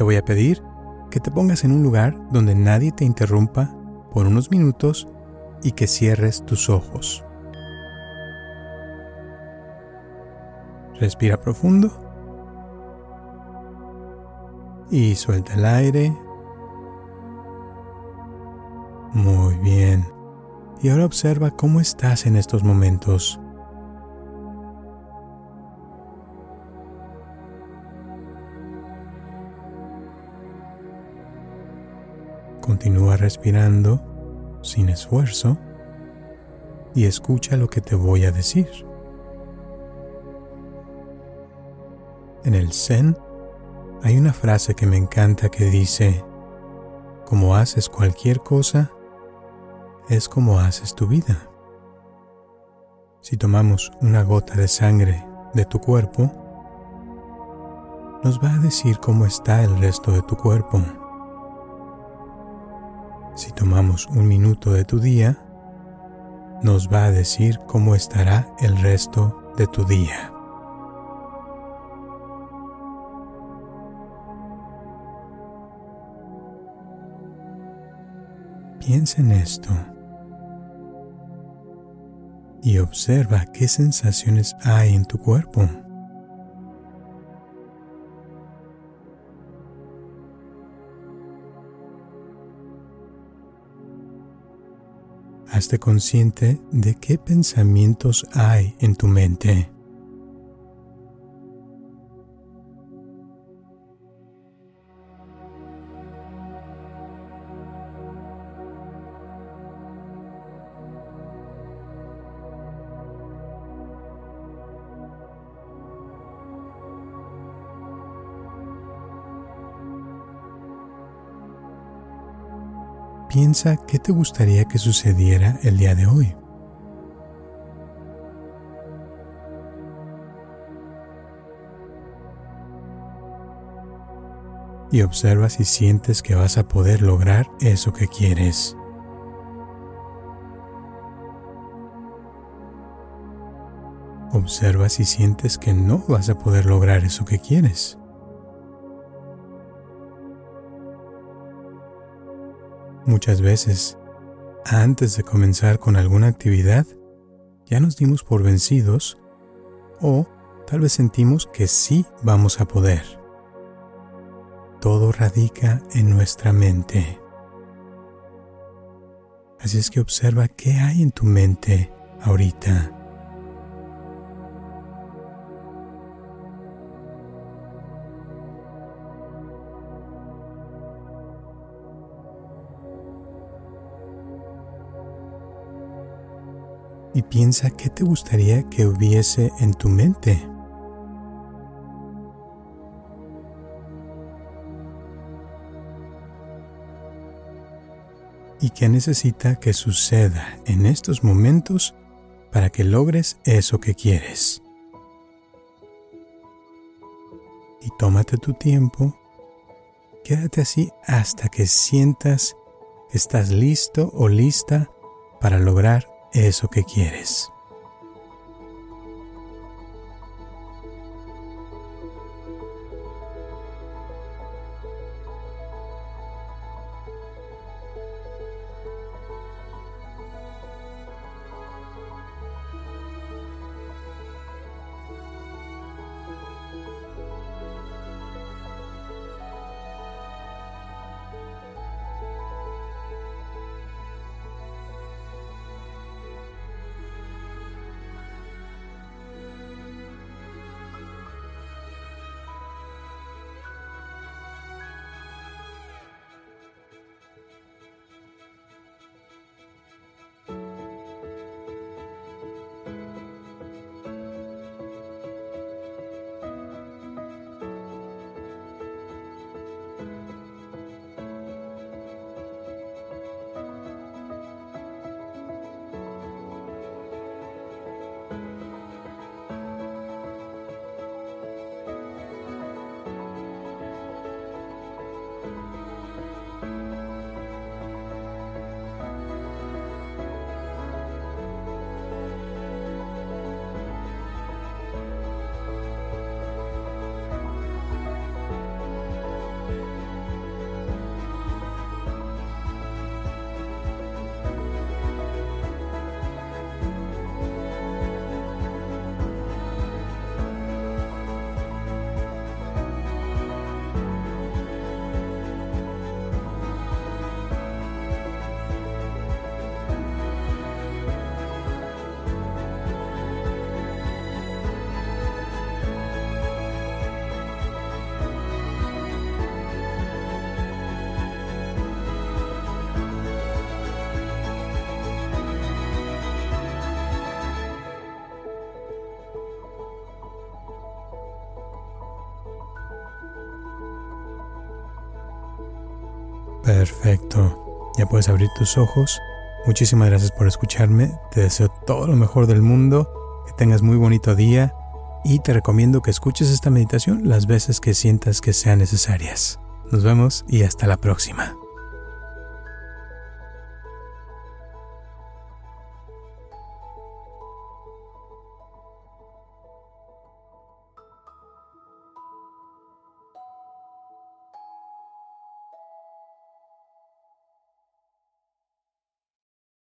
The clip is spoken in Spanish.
Te voy a pedir que te pongas en un lugar donde nadie te interrumpa por unos minutos y que cierres tus ojos. Respira profundo y suelta el aire. Muy bien. Y ahora observa cómo estás en estos momentos. Continúa respirando sin esfuerzo y escucha lo que te voy a decir. En el Zen hay una frase que me encanta que dice, como haces cualquier cosa, es como haces tu vida. Si tomamos una gota de sangre de tu cuerpo, nos va a decir cómo está el resto de tu cuerpo. Si tomamos un minuto de tu día, nos va a decir cómo estará el resto de tu día. Piensa en esto y observa qué sensaciones hay en tu cuerpo. Hazte consciente de qué pensamientos hay en tu mente. Piensa qué te gustaría que sucediera el día de hoy. Y observa si sientes que vas a poder lograr eso que quieres. Observa si sientes que no vas a poder lograr eso que quieres. Muchas veces, antes de comenzar con alguna actividad, ya nos dimos por vencidos o tal vez sentimos que sí vamos a poder. Todo radica en nuestra mente. Así es que observa qué hay en tu mente ahorita. Y piensa qué te gustaría que hubiese en tu mente. ¿Y qué necesita que suceda en estos momentos para que logres eso que quieres? Y tómate tu tiempo, quédate así hasta que sientas que estás listo o lista para lograr eso que quieres. Perfecto. Ya puedes abrir tus ojos. Muchísimas gracias por escucharme. Te deseo todo lo mejor del mundo. Que tengas muy bonito día. Y te recomiendo que escuches esta meditación las veces que sientas que sean necesarias. Nos vemos y hasta la próxima.